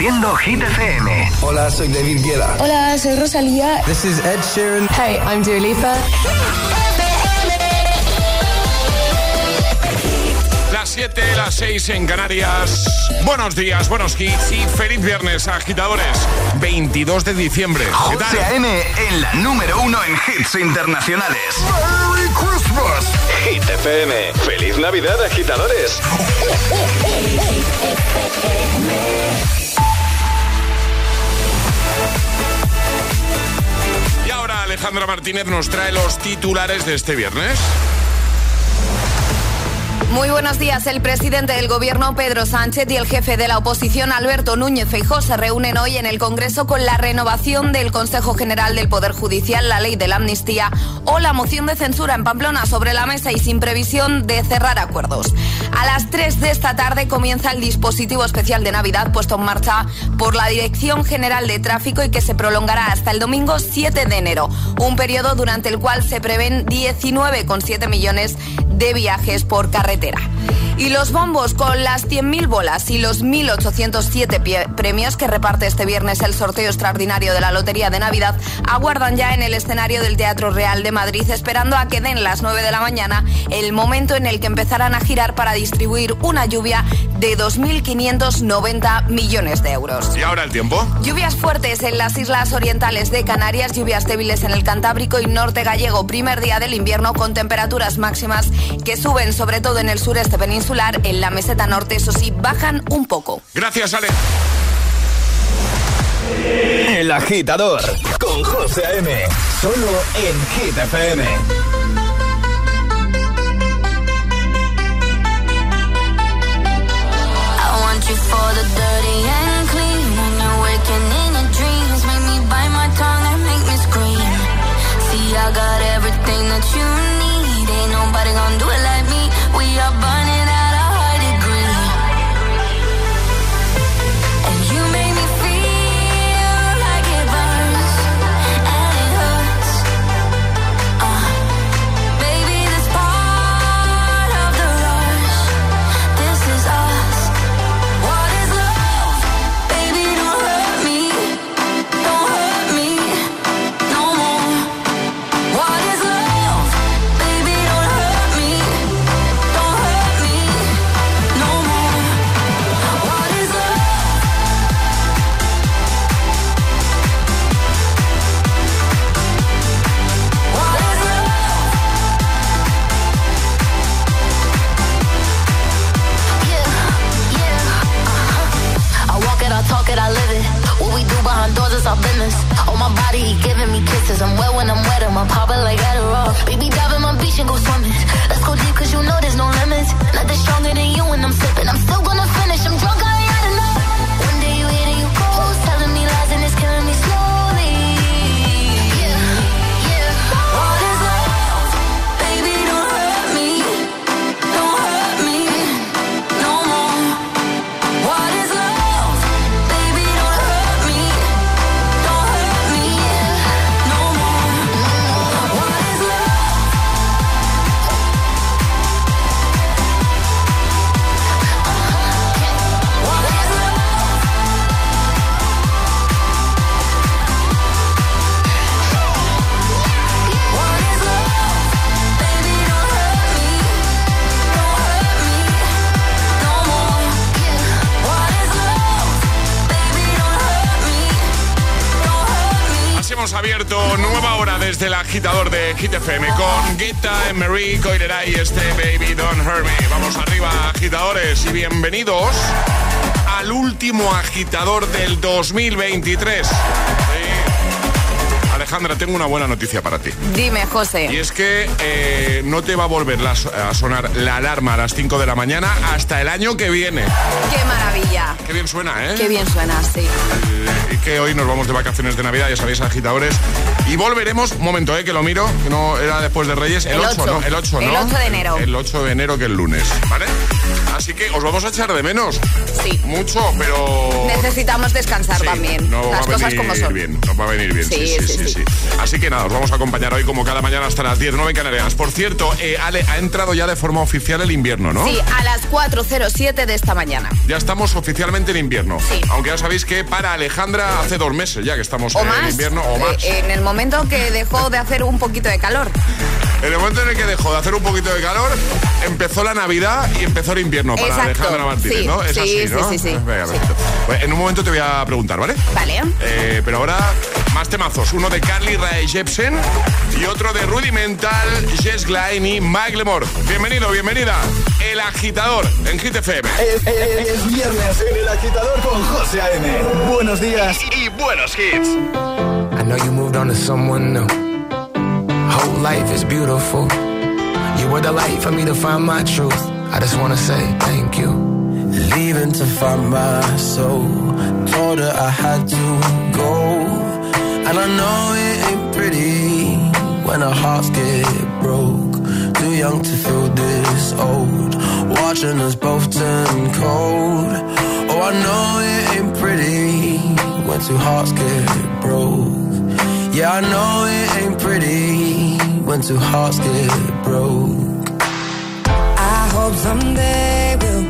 Produciendo Hit FM. Hola, soy David Guetta. Hola, soy Rosalía. This is Ed Sheeran. Hey, I'm Dua Lipa. Las 7, las 6 en Canarias. Buenos días, buenos hits y feliz viernes, agitadores. 22 de diciembre. ¿Qué tal? José A.M. en la número uno en hits internacionales. ¡Merry Christmas! Hit FM. Feliz Navidad, agitadores. Y ahora Alejandra Martínez nos trae los titulares de este viernes. Muy buenos días. El presidente del gobierno, Pedro Sánchez, y el jefe de la oposición, Alberto Núñez Feijó, se reúnen hoy en el Congreso con la renovación del Consejo General del Poder Judicial, la ley de la amnistía o la moción de censura en Pamplona sobre la mesa y sin previsión de cerrar acuerdos. A las 3 de esta tarde comienza el dispositivo especial de Navidad puesto en marcha por la Dirección General de Tráfico y que se prolongará hasta el domingo 7 de enero. Un periodo durante el cual se prevén 19,7 millones de viajes por carretera. Y los bombos con las 100.000 bolas y los 1.807 premios que reparte este viernes el sorteo extraordinario de la Lotería de Navidad aguardan ya en el escenario del Teatro Real de Madrid esperando a que den las 9 de la mañana el momento en el que empezarán a girar para distribuir una lluvia de 2.590 millones de euros. ¿Y ahora el tiempo? Lluvias fuertes en las islas orientales de Canarias, lluvias débiles en el Cantábrico y norte gallego, primer día del invierno con temperaturas máximas que suben sobre todo en el sureste peninsular, en la meseta norte, eso sí, bajan un poco. Gracias, Ale. El agitador con José A.M. Solo en Hit desde el agitador de Hit FM con Guetta, Marie, Coirera y este Baby Don't Hurt Me. Vamos arriba, agitadores, y bienvenidos al último agitador del 2023. Sí. Alejandra, tengo una buena noticia para ti. Dime, Y José. es que eh, no te va a volver a sonar la alarma a las 5 de la mañana hasta el año que viene. Qué maravilla. Qué bien suena, ¿eh? Qué bien suena, sí. Eh, y que hoy nos vamos de vacaciones de Navidad, ya sabéis, agitadores. Y volveremos, un momento, eh, que lo miro, que no era después de Reyes, el, El 8, ocho. ¿no? El 8, ¿no? El 8 de enero. El, el 8 de enero, que es el lunes, ¿vale? Así que os vamos a echar de menos. Sí. Mucho, pero. Necesitamos descansar también. Las cosas como son. Bien, nos va a venir bien. Sí sí sí, sí Así que nada, os vamos a acompañar hoy como cada mañana hasta las 10, 9 en Canarias. Por cierto, eh, Ale, ha entrado ya de forma oficial el invierno, ¿no? Sí, a las 4.07 de esta mañana. Ya estamos oficialmente en invierno. Sí. Aunque ya sabéis que para Alejandra hace dos meses ya que estamos en invierno o más. Eh, en el momento que dejó de hacer un poquito de calor. En el momento en el que dejó de hacer un poquito de calor, empezó la Navidad y empezó el invierno para Alejandra Martínez, ¿no? Es sí, así, ¿no? Sí, sí, sí. Pues en un momento te voy a preguntar, ¿vale? Vale. Eh, pero ahora, más temazos. Uno de Carly Rae Jepsen y otro de Rudimental, Jess Glein y Mike Lemore. Bienvenido, bienvenida. El agitador en Hit FM. Es, viernes en el agitador con José A.M. Buenos días y, buenos hits. I know you moved on to someone new. Whole life is beautiful. You were the light for me to find my truth. I just wanna say thank you. Leaving to find my soul. Told her I had to go. And I know it ain't pretty when our hearts get broke. Too young to feel this old. Watching us both turn cold. Oh, I know it ain't pretty when two hearts get broke. Yeah, I know it ain't pretty when two hearts get broke. Hope someday we'll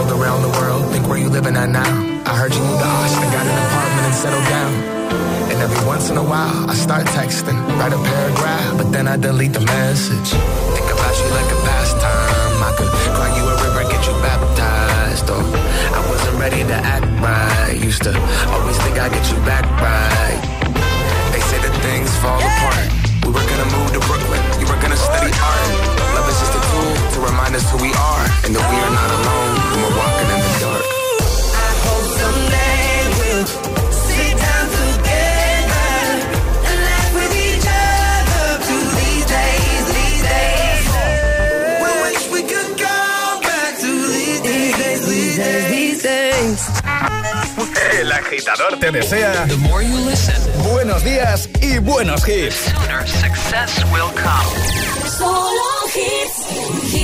Traveled around the world, think where you living at now. I heard you moved to Austin, got an apartment and settled down. And every once in a while, I start texting, write a paragraph, but then I delete the message. Think about you like a pastime. I could cry you a river, get you baptized. Or I wasn't ready to act right. Used to always think I'd get you back right. They say that things fall apart. We were gonna move to Brooklyn. You were gonna study oh, art. Remind us who we are and that we are not alone when we're walking in the dark. I hope someday we'll sit down together and laugh with each other to these days, these days. We wish we could go back to these days, these days, these days. El agitador te desea The more you listen, buenos días y buenos hits. sooner success will come.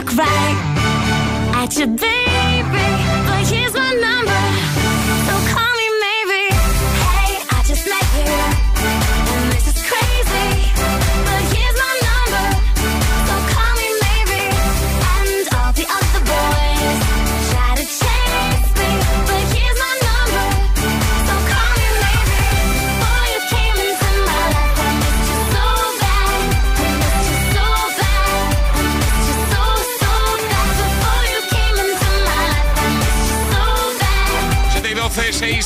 look right at you, baby, but here's my number.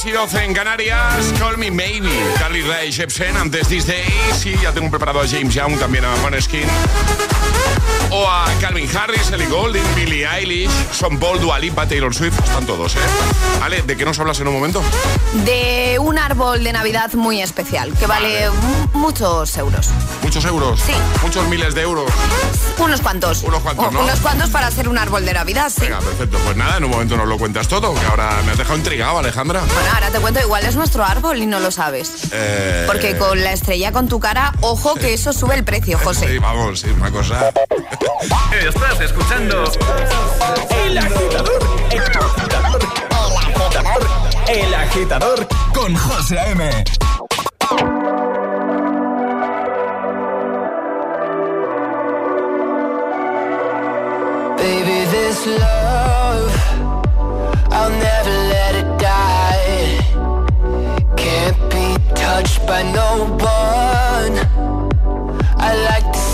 y 12 en Canarias. Call Me Maybe. Carly Rae Jepsen antes de Days. Y ya tengo preparado a James Young, también a Maneskin. o a Calvin Harris, Ellie Goulding, Billie Eilish, Son Paul, Dualipa, Taylor Swift, están todos, ¿eh? Ale, ¿de qué nos hablas en un momento? De un árbol de Navidad muy especial, que vale, muchos euros. ¿Muchos euros? Sí. ¿Muchos miles de euros? Unos cuantos. Unos cuantos, ¿no? Unos cuantos para hacer un árbol de Navidad, sí. Venga, perfecto. Pues nada, en un momento nos lo cuentas todo, que ahora me has dejado intrigado, Alejandra. Bueno, ahora te cuento, igual es nuestro árbol y no lo sabes. Eh... Porque con la estrella con tu cara, ojo que eso sube el precio, José. Sí, vamos, sí, una cosa... Estás escuchando El Agitador, El Agitador, El Agitador, El Agitador con José M. Baby, this love, I'll never let it die. Can't be touched by no one. I like to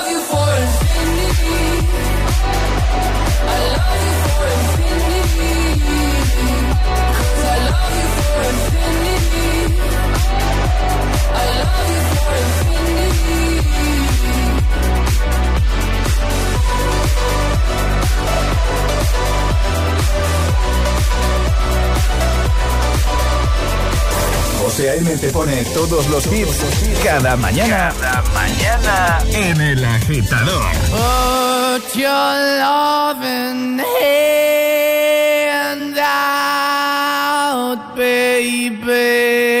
José A.M. te pone todos los hits cada mañana. Cada mañana. En el agitador. Put your loving hand out, baby.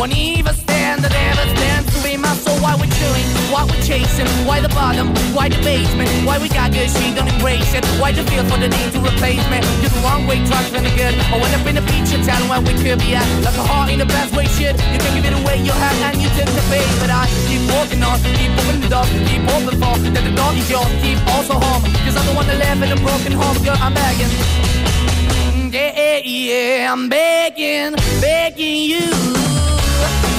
Won't even stand, that ever stands to be my soul. Why we're chilling, why we're chasing, why the bottom, why the basement, why we got good, she don't embrace it. Why the feel for the need to replace me? You're the wrong way, trying to good. I went up in the feature town where we could be at. Like a heart in the best way, shit. You can give it away, you have, and you took the bait. But I keep walking on, keep opening the door, keep open for that the door is yours, keep also home. Cause I'm the one that live in a broken home, girl, I'm begging. Yeah, Yeah, yeah, I'm begging, begging you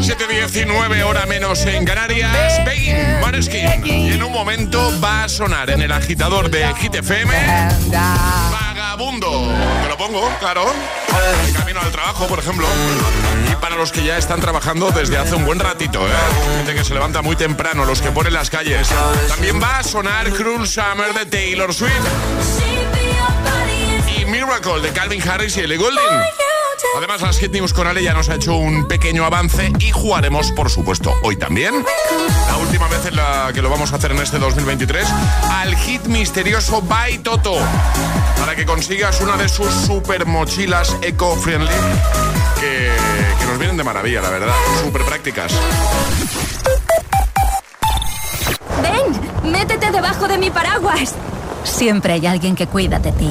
7.19 hora menos en Canarias, Begging Maneskin. Y en un momento va a sonar en el agitador de Hit FM. Vagabundo. Te lo pongo, claro. En camino al trabajo, por ejemplo. Y para los que ya están trabajando desde hace un buen ratito, ¿eh? Gente que se levanta muy temprano, los que ponen las calles. También va a sonar Cruel Summer de Taylor Swift. Y Miracle de Calvin Harris y Ellie Goulding. Además, las Hit News con Ale ya nos ha hecho un pequeño avance y jugaremos, por supuesto, hoy también, la última vez en la que lo vamos a hacer en este 2023, al hit misterioso By Toto, para que consigas una de sus super mochilas eco-friendly que, que nos vienen de maravilla, la verdad, súper prácticas. Ven, métete debajo de mi paraguas. siempre hay alguien que cuida de ti.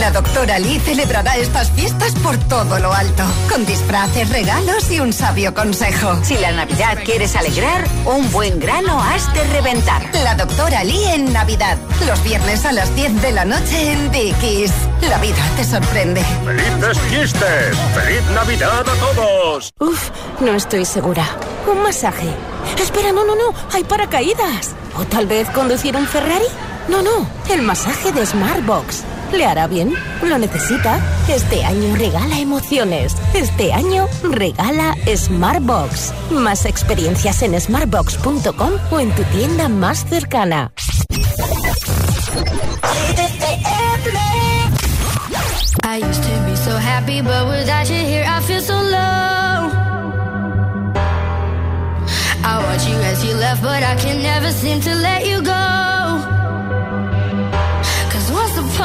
La doctora Lee celebrará estas fiestas por todo lo alto, con disfraces, regalos y un sabio consejo. Si la Navidad quieres alegrar, un buen grano has de reventar. La doctora Lee en Navidad, los viernes a las 10 de la noche en Dickies. La vida te sorprende. ¡Felices fiestas! ¡Feliz Navidad a todos! Uf, no estoy segura. Un masaje. Espera, no, no, no, hay paracaídas. ¿O tal vez conducir un Ferrari? No, no, el masaje de Smartbox. ¿Le hará bien? ¿Lo necesita? Este año regala emociones. Este año regala Smartbox. Más experiencias en smartbox.com o en tu tienda más cercana. I used to be so happy, but without you here, I feel so low. I you as you left, but I can never seem to let you go.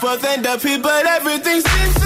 Both end up here, but everything seems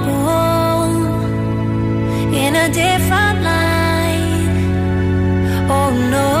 in a different light. Oh no.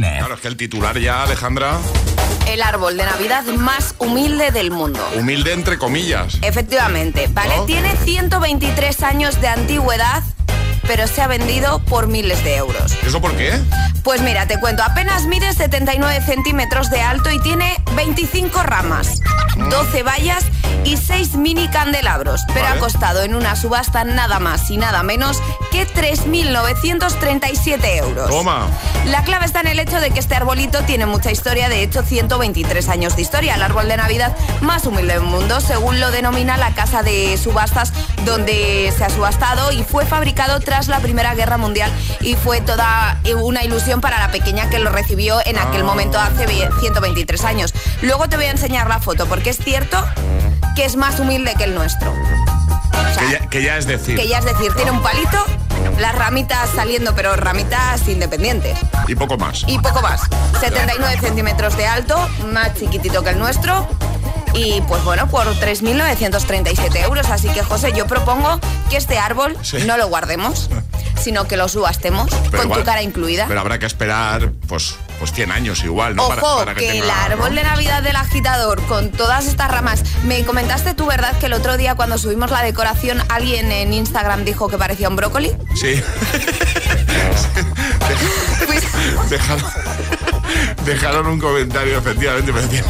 Martínez. Claro, es que el titular ya, Alejandra, El árbol de Navidad más humilde del mundo. humilde entre comillas. Efectivamente, ¿vale? ¿No? Tiene 123 años de antigüedad, pero se ha vendido por miles de euros. ¿Eso por qué? Pues mira, te cuento, apenas mide 79 centímetros de alto y tiene 25 ramas, 12 vallas y 6 mini candelabros, pero Vale. ha costado en una subasta nada más y nada menos que 3.937 euros. Toma. La clave está en el hecho de que este arbolito tiene mucha historia, de hecho 123 años de historia, el árbol de Navidad más humilde del mundo, según lo denomina la casa de subastas donde se ha subastado y fue fabricado tras la Primera Guerra Mundial y fue toda una ilusión para la pequeña que lo recibió en aquel Ah. momento hace ve- 123 años. Luego te voy a enseñar la foto porque es cierto que es más humilde que el nuestro. O sea, Que ya, que ya es decir. que ya es decir, tiene un palito, las ramitas saliendo, pero ramitas independientes. Y poco más. Y poco más. 79 centímetros de alto, más chiquitito que el nuestro. Y pues bueno, por 3.937 euros. Así que José, yo propongo que este árbol Sí. no lo guardemos, sino que lo subastemos Pero con igual- tu cara incluida. Pero habrá que esperar, pues, pues 100 años igual, ¿no? Ojo, que, tenga, el árbol ¿no? de Navidad del agitador con todas estas ramas. Me comentaste tú, ¿verdad? Que el otro día cuando subimos la decoración alguien en Instagram dijo que parecía un brócoli. Sí. dejaron, dejaron un comentario, efectivamente, me decía,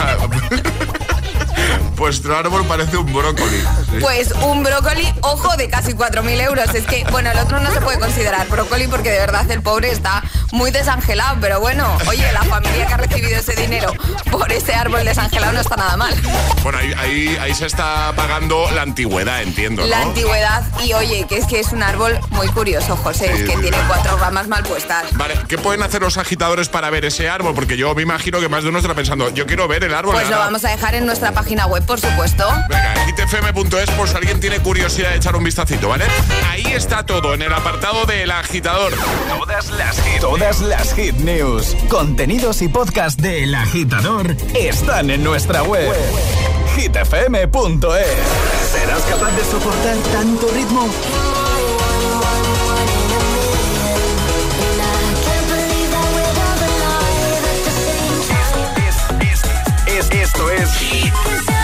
Vuestro árbol parece un brócoli. Sí. Pues un brócoli, ojo, de casi 4.000 euros. Es que, bueno, el otro no se puede considerar brócoli porque de verdad el pobre está muy desangelado. Pero bueno, oye, la familia que ha recibido ese dinero por ese árbol desangelado no está nada mal. Bueno, ahí, ahí, se está pagando la antigüedad, entiendo. ¿no? La antigüedad, y oye, que es que es un árbol muy curioso, José, es que tiene cuatro ramas mal puestas. Vale, ¿qué pueden hacer los agitadores para ver ese árbol? Porque yo me imagino que más de uno estará pensando, yo quiero ver el árbol. Pues lo vamos a dejar en nuestra página web, por supuesto. Venga, hitfm.es por si alguien tiene curiosidad de echar un vistacito, ¿vale? Ahí está todo, en el apartado del agitador. Todas las hit, todas las hit news, contenidos y podcast del agitador están en nuestra web. hitfm.es ¿Serás capaz de soportar tanto ritmo? esto es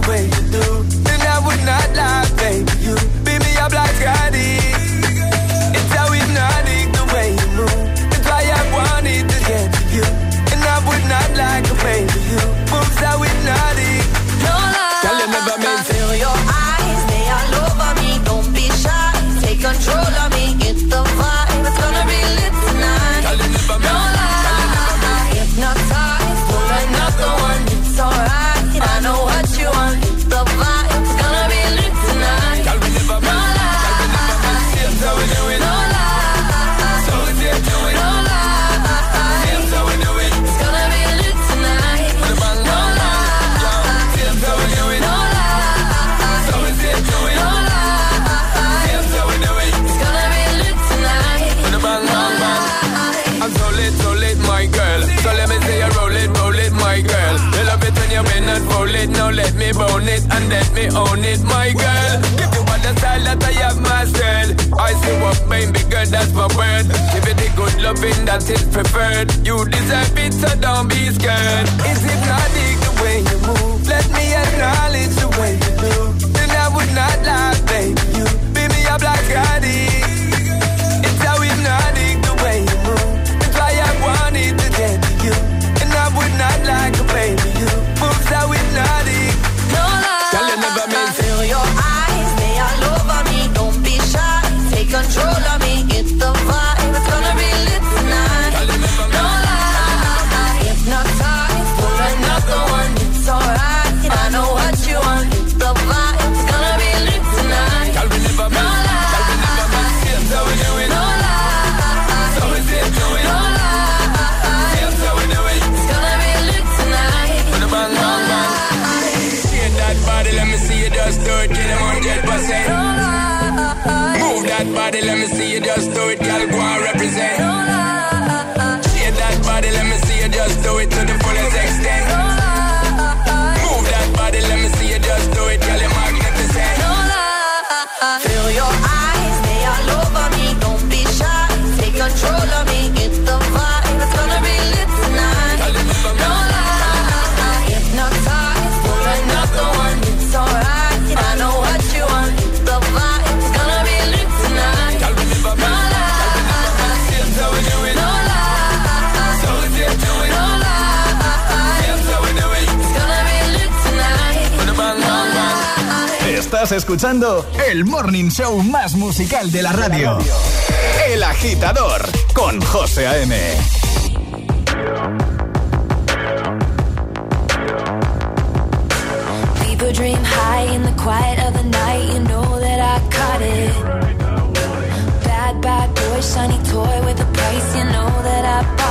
way you do. Then I would not lie, baby. You beat me up like Scotty. Own it, my girl. Give you all the style that I have mastered. I see what made me good, that's my word. Give it the good loving that is preferred. You deserve it, so don't be scared. It's hypnotic the way you move. Let me acknowledge the way you do. Then I would not lie, baby. You beat me up like Scotty. Body, let me see you just do it. Get them hundred percent. Move that body, let me see you just do it. Girl, go and represent. Shake that body, let me see you just do it to the fullest extent. Estás escuchando el morning show más musical de la radio. El agitador con José A.M. People dream high in the quiet of the night. You know that I caught it. Bad, bad boy, shiny toy with a price. You know that I bought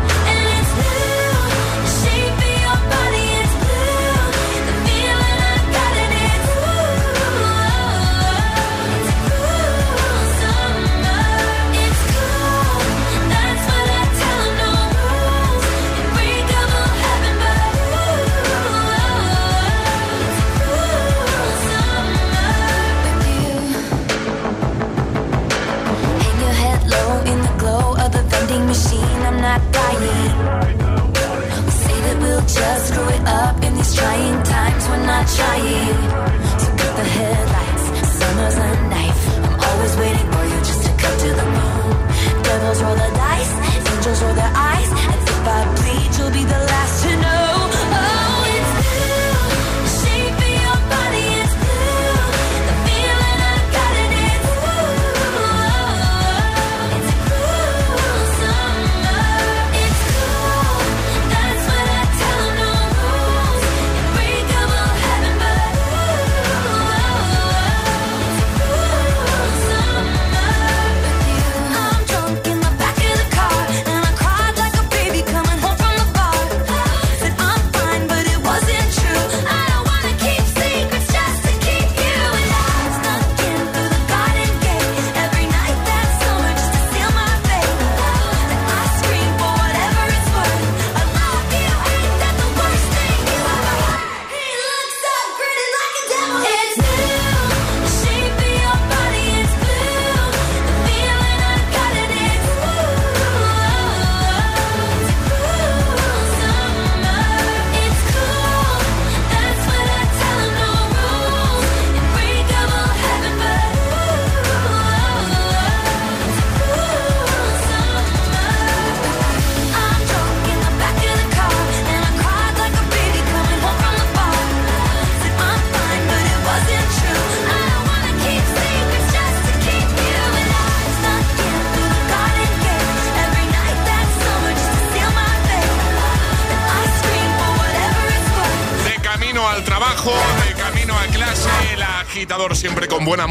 we'll just grow it up in these trying times. We're not trying to so cut the headlights. Summer's night.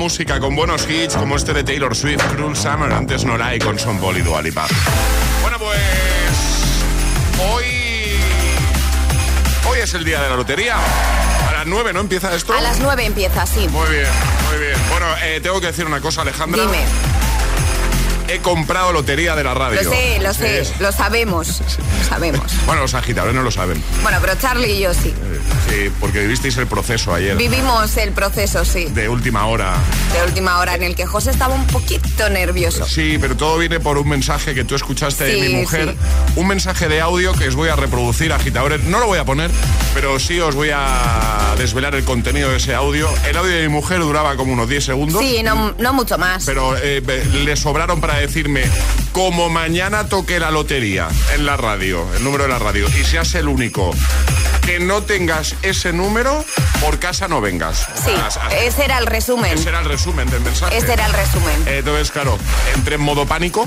Música, con buenos hits, como este de Taylor Swift, Cruel Summer, antes Norai con Son Paul y Dua Lipa. Bueno, pues hoy hoy es el día de la lotería. A las 9, ¿no empieza esto? A las 9 empieza, sí. Muy bien, muy bien. Bueno, eh, tengo que decir una cosa, Alejandra. Dime. He comprado lotería de la radio. Lo sé, lo sé, Sí. lo sabemos. Lo sabemos. Bueno, los agitadores no lo saben. Bueno, pero Charlie y yo sí. Sí, porque vivisteis el proceso ayer. Vivimos el proceso, sí, De última hora. de última hora en el que José estaba un poquito nervioso. Sí, pero todo viene por un mensaje que tú escuchaste de Sí, mi mujer. sí. Un mensaje de audio que os voy a reproducir, agitadores. No lo voy a poner, pero sí os voy a desvelar el contenido de ese audio. El audio de mi mujer duraba como unos 10 segundos. Sí, no, no mucho más. Pero eh, le sobraron para decirme, como mañana toque la lotería en la radio, el número de la radio, y seas el único que no tengas ese número, por casa no vengas. Sí, As- as- ese era el resumen. ese era el resumen del mensaje. Ese era el resumen. Eh, Entonces, claro, entré en modo pánico.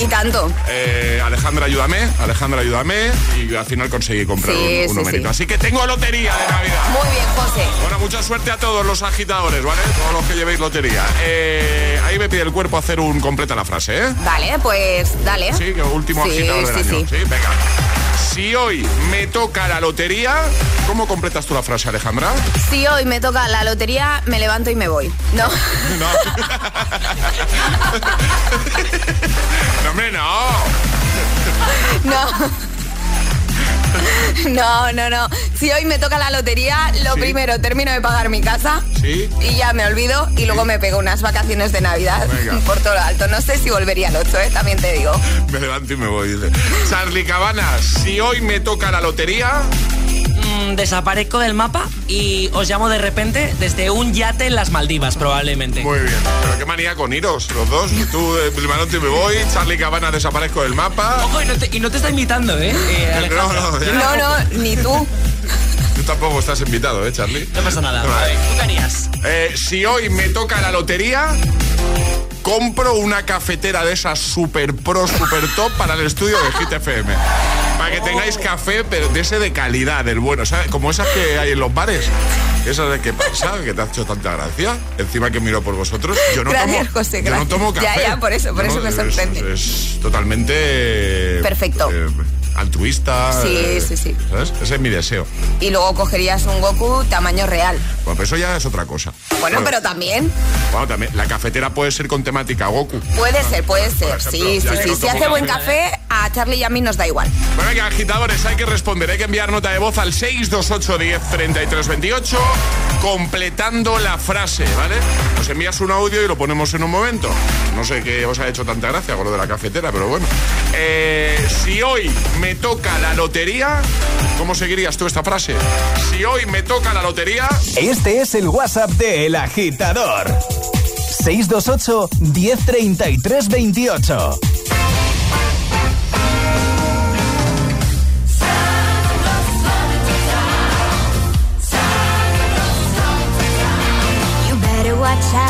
Y tanto. Eh, Alejandra, ayúdame. Alejandra, ayúdame. Y al final conseguí comprar Sí, un, un sí, numerito. sí. Así que tengo lotería de Navidad. Muy bien, José. Bueno, mucha suerte a todos los agitadores, ¿vale? Todos los que llevéis lotería. Eh, ahí me pide el cuerpo hacer un completa la frase, ¿eh? Vale, pues dale. Sí, último agitador del sí, año. sí. venga. Si hoy me toca la lotería, ¿cómo completas tú la frase, Alejandra? Si hoy me toca la lotería, me levanto y me voy. No. No. no, hombre, no. No. No, no, no. Si hoy me toca la lotería, lo Sí. primero termino de pagar mi casa Sí. y ya me olvido y luego me pego unas vacaciones de Navidad Venga. por todo lo alto. No sé si volvería al 8, ¿eh? también te digo. Me levanto y me voy. dice. Charlie Cabanas, si hoy me toca la lotería, Desaparezco del mapa y os llamo de repente desde un yate en las Maldivas, probablemente. Muy bien. Pero qué manía con iros, los dos. Tú de levanto y me voy, Charlie Cabanas desaparezco del mapa. Ojo, y no te, y no te está invitando, ¿eh? eh? No, no, ya. No, no, ni tú. Tú tampoco estás invitado, ¿eh, Charlie? No pasa nada. Vale. ¿Tú qué harías? Eh, si hoy me toca la lotería, compro una cafetera de esas super pro, super top para el estudio de Hit FM. Para que tengáis café, pero de ese de calidad, del bueno, ¿sabes? Como esas que hay en los bares. Esas de que pasa, que te ha hecho tanta gracia. Encima que miro por vosotros. Yo no Gracias, tomo, José, yo no tomo Ya, café. ya, por eso, por eso me es- sorprende. Es, totalmente... Perfecto. eh, altruista. Sí, eh, sí, sí. ¿Sabes? Ese es mi deseo. Y luego cogerías un Goku tamaño real. Bueno, pero eso ya es otra cosa. Bueno, pero también Bueno, también, la cafetera puede ser con temática Goku. puede ser, puede ser. ejemplo, Sí, sí, que sí. no Si hace buen café. a Charlie y a mí nos da igual. Bueno, venga, agitadores, hay que responder, hay que enviar nota de voz al 628 10 33 28 completando la frase, ¿vale? Nos envías un audio y lo ponemos en un momento. No sé qué os ha hecho tanta gracia con lo de la cafetera, pero bueno. Eh, si hoy me toca la lotería, ¿cómo seguirías tú esta frase? Si hoy me toca la lotería... Este es el WhatsApp de El Agitador. 628 1033 28. You better watch out,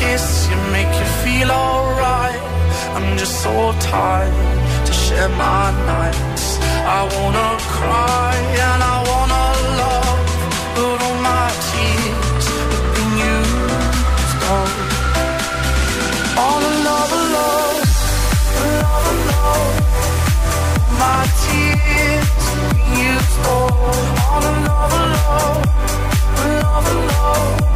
kiss, you make you feel alright. I'm just so tired to share my nights. I wanna cry and I wanna love, but all my tears have been used up. All love, love, love, love. My tears have been used up. All love, love, love, love.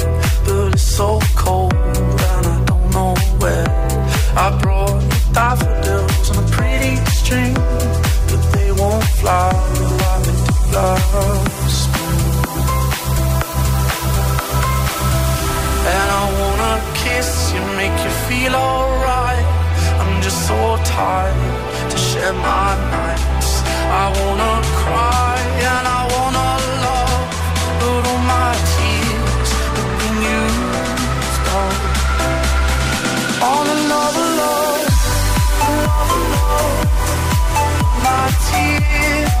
And I wanna kiss you, make you feel alright. I'm just so tired to share my nights. I wanna cry and I wanna love, but all my tears love, love, my tears.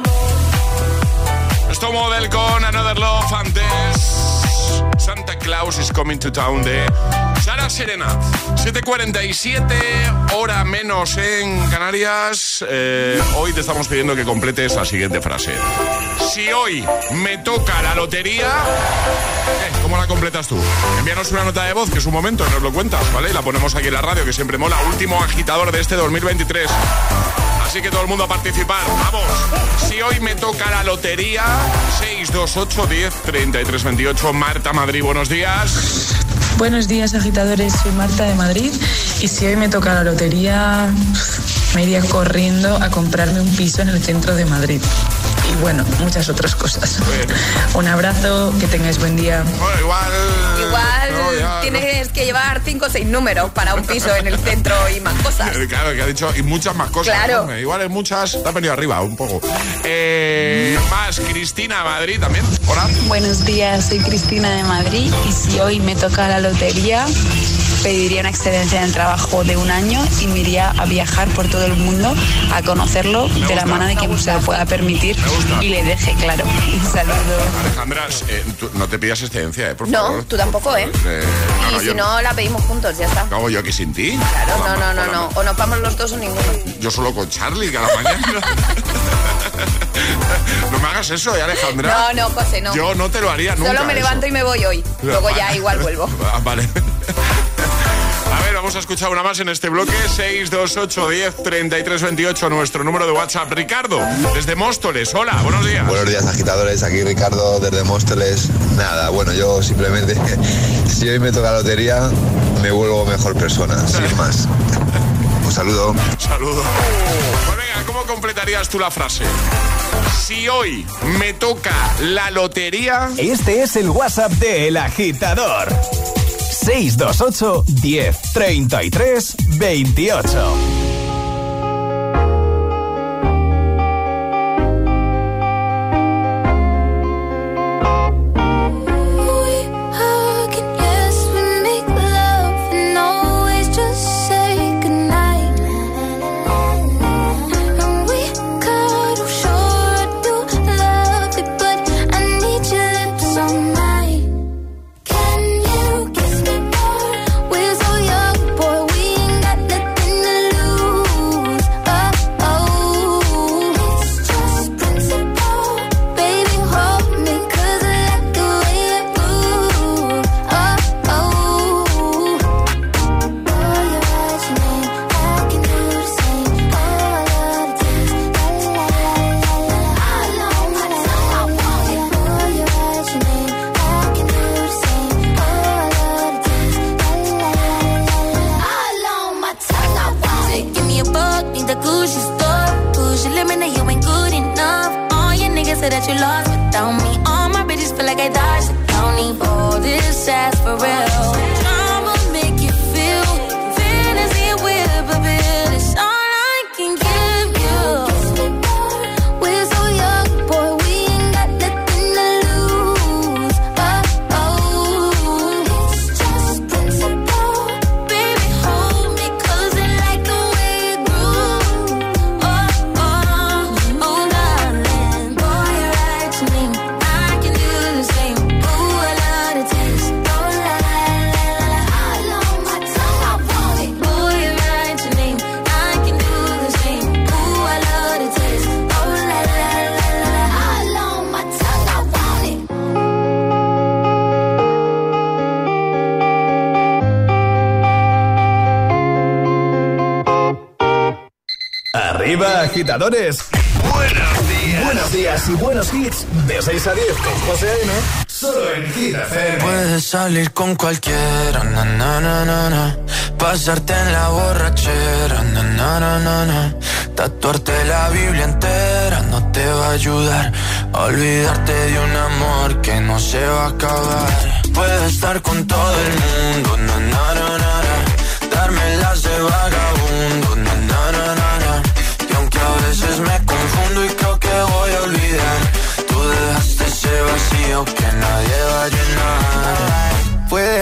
Town de Sara Serena. 7.47, hora menos en Canarias. Eh, hoy te estamos pidiendo que completes la siguiente frase. Si hoy me toca la lotería, eh, ¿cómo la completas tú? Envíanos una nota de voz, que es un momento, nos lo cuentas, ¿vale? Y la ponemos aquí en la radio, que siempre mola. Último agitador de este 2023. Así que todo el mundo a participar. Vamos. Si hoy me toca la lotería, 628 10 33 28. Marta Madrid, buenos días. Buenos días, agitadores. Soy Marta de Madrid. Y si hoy me toca la lotería, me iría corriendo a comprarme un piso en el centro de Madrid y bueno, muchas otras cosas. Un abrazo, que tengáis buen día. igual. Igual tienes que llevar cinco o seis números para un piso en el centro y más cosas. Claro, que ha dicho, y muchas más cosas. Claro. Igual es muchas, te ha venido arriba un poco. Eh, más, Cristina Madrid también. Hola. Buenos días, soy Cristina de Madrid y si hoy me toca la lotería pediría una excedencia en el trabajo de un año y me iría a viajar por todo el mundo a conocerlo de la mano de quien se lo pueda permitir y le deje claro. Un saludo. Alejandra, eh, no te pidas excedencia, eh, por favor. No, tú tampoco, ¿eh? eh y si no, la pedimos juntos, ya está. ¿Hago yo aquí sin ti? Claro, no, no, no, no. O nos vamos los dos o ninguno. Yo solo con Charlie cada mañana. no me hagas eso, ¿eh, Alejandra? No, no, José, no. Yo no te lo haría nunca. Solo me levanto y me voy hoy. Luego ya igual vuelvo. Ah, vale vamos a escuchar una más en este bloque. 628 10 33 28, nuestro número de WhatsApp. Ricardo, desde Móstoles. Hola, buenos días. Buenos días, agitadores. Aquí Ricardo, desde Móstoles. Nada, bueno, yo simplemente, si hoy me toca la lotería, me vuelvo mejor persona, sin más. Un saludo. Saludo. Pues venga, ¿cómo completarías tú la frase? Si hoy me toca la lotería. Este es el WhatsApp de El Agitador. 628 10 33 28. Agitadores. Buenos días. Buenos días y buenos hits. De 6 a 10 con José A.M. Solo en Hit Puedes salir con cualquiera, na, na, na, na, Pasarte en la borrachera, na, na, na, na, na. Tatuarte la Biblia entera no te va a ayudar. olvidarte de un amor que no se va a acabar. Puedes estar con todo el mundo, na, na, na, na, Darme las de vagabundo,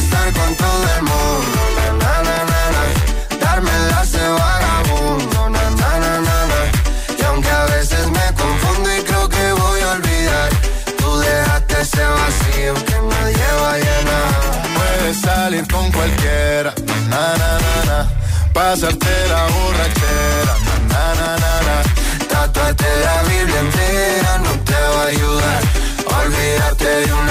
estar con todo el mundo, na, na, na, darme de vagabundo, y aunque a veces me confundo y creo que voy a olvidar, tú dejaste ese vacío que nadie va a llenar. Puedes salir con cualquiera, na, na, na, pasarte la borrachera, tatuarte la Biblia entera no te va a ayudar. Olvídate de un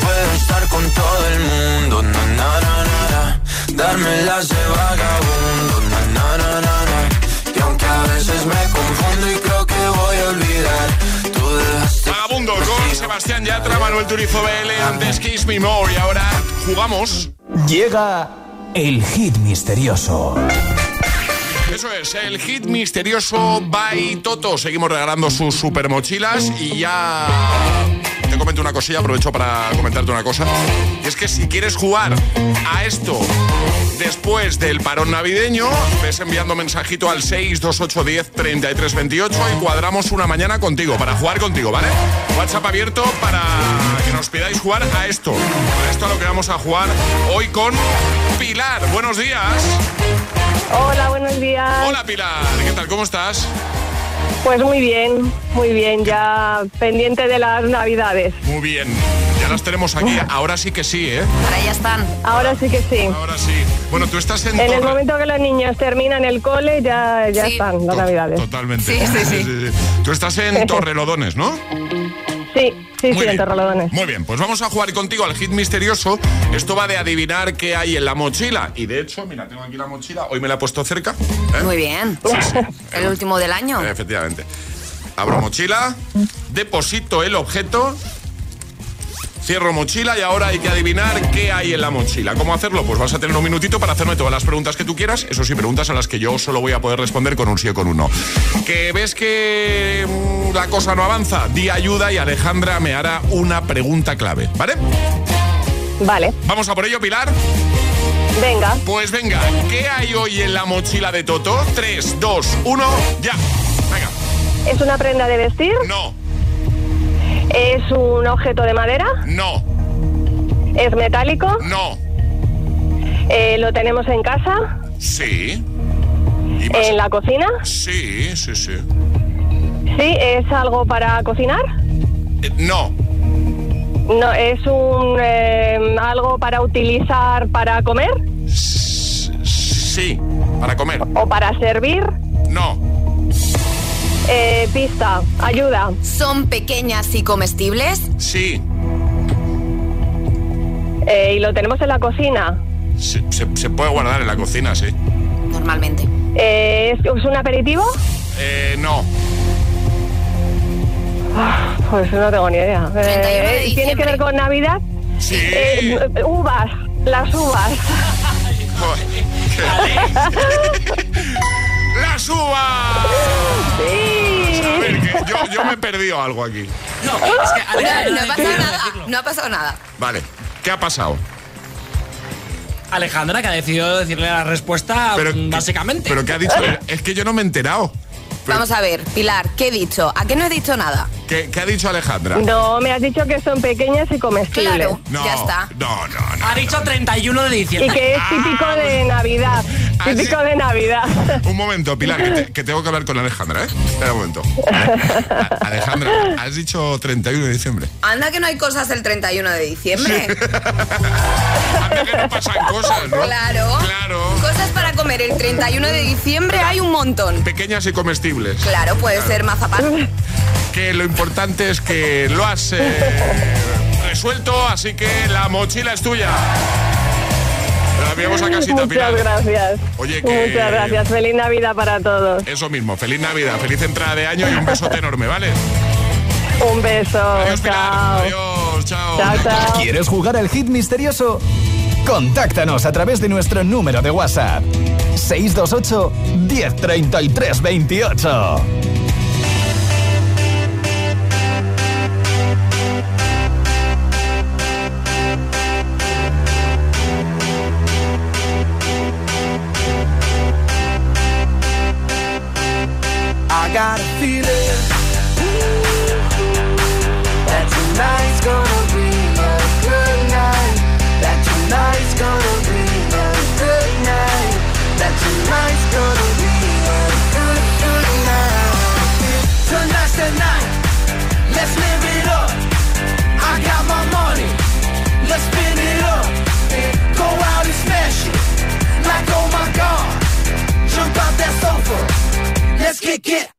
Puedo estar con todo el mundo, na na na na, darme las de vagabundo, na na na na, Y aunque a veces me confundo y creo que voy a olvidar, tú dejaste. Vagabundo con Sebastián Yatra, Manuel Turizo BL, antes Kiss Me More y ahora jugamos. Llega el hit misterioso. Eso es, el hit misterioso by Toto. Seguimos regalando sus super mochilas y ya te comento una cosilla, aprovecho para comentarte una cosa. Y es que si quieres jugar a esto después del parón navideño, ves enviando mensajito al 628103328 y cuadramos una mañana contigo, para jugar contigo, ¿vale? WhatsApp abierto para que nos pidáis jugar a esto. A esto a lo que vamos a jugar hoy con Pilar. Buenos días. Hola, buenos días. Hola Pilar, ¿qué tal? ¿Cómo estás? Pues muy bien, muy bien, ya pendiente de las navidades. Muy bien. Ya las tenemos aquí. Ahora sí que sí, ¿eh? Ahora ya están. Ahora sí que sí. Ahora sí. Bueno, tú estás en... En el momento que los niños terminan el cole, ya, ya están las navidades. Totalmente. Sí, sí, sí. Tú estás en Torrelodones, ¿no? Sí, sí, Muy sí, bien. Muy bien, pues vamos a jugar contigo al hit misterioso. Esto va de adivinar qué hay en la mochila. Y de hecho, mira, tengo aquí la mochila. Hoy me la he puesto cerca. ¿eh? Muy bien. El último del año. Efectivamente. Abro mochila, deposito el objeto, cierro mochila y ahora hay que adivinar qué hay en la mochila. ¿Cómo hacerlo? Pues vas a tener un minutito para hacerme todas las preguntas que tú quieras. Eso sí, preguntas a las que yo solo voy a poder responder con un sí o con un no. Que ves que la cosa no avanza, di ayuda y Alejandra me hará una pregunta clave, ¿vale? Vale. Vamos a por ello, Pilar. Venga. Pues venga, ¿qué hay hoy en la mochila de Toto? 3, 2, 1, ya. Venga. ¿Es una prenda de vestir? No. ¿Es un objeto de madera? No. ¿Es metálico? No. Eh, ¿Lo tenemos en casa? Sí. ¿En la cocina? Sí, sí, sí. ¿Sí? ¿Es algo para cocinar? Eh, no. No, ¿es un eh, algo para utilizar para comer? Sí. Para comer. ¿O para servir? No. Eh, pista, ayuda. ¿Son pequeñas y comestibles? Sí. Eh, ¿Y lo tenemos en la cocina? Se, se- se puede guardar en la cocina, sí. Normalmente. Eh, ¿es, es un aperitivo? Eh, no. Ah, Pues no tengo ni idea. Eh, ¿Tiene que ver con Navidad? Sí. Eh, uvas, las uvas. ¡Las uvas! Sí. Que yo, yo me he perdido algo aquí. No, no, no ha pasado nada. No ha pasado nada. Vale. ¿Qué ha pasado? Alejandra, que ha decidido decirle la respuesta mm, básicamente. ¿Pero qué ha dicho? Es que yo no me he enterado. Pero- Vamos a ver, Pilar, ¿qué he dicho? ¿A qué no he dicho nada? ¿Qué, qué ha dicho Alejandra? No, me has dicho que son pequeñas y comestibles. Claro, No, ya está. No, no, no. Ha dicho 31 de Y diciembre. que es típico de Navidad. Típico de Navidad. Un momento, Pilar, que, te- que tengo que hablar con Alejandra, ¿eh? Espera un momento. A- Alejandra, has dicho 31 de diciembre. Anda que no hay cosas el 31 de diciembre. Anda que no pasan cosas, ¿no? Claro. Claro. Cosas para comer el 31 de diciembre hay un montón. Pequeñas y comestibles. Claro, puede ser mazapán. Que lo importante es que lo has eh, resuelto, así que la mochila es tuya. La enviamos a casita, Muchas gracias. Oye, que- Muchas gracias. Feliz Navidad para todos. Eso mismo, feliz Navidad, feliz entrada de año y un besote enorme, ¿vale? Un beso. Adiós, Pilar. Chao. Adiós, chao. Chao, chao. ¿Quieres jugar al hit misterioso? Contáctanos a través de nuestro número de WhatsApp. 628 1033 28. I got make it.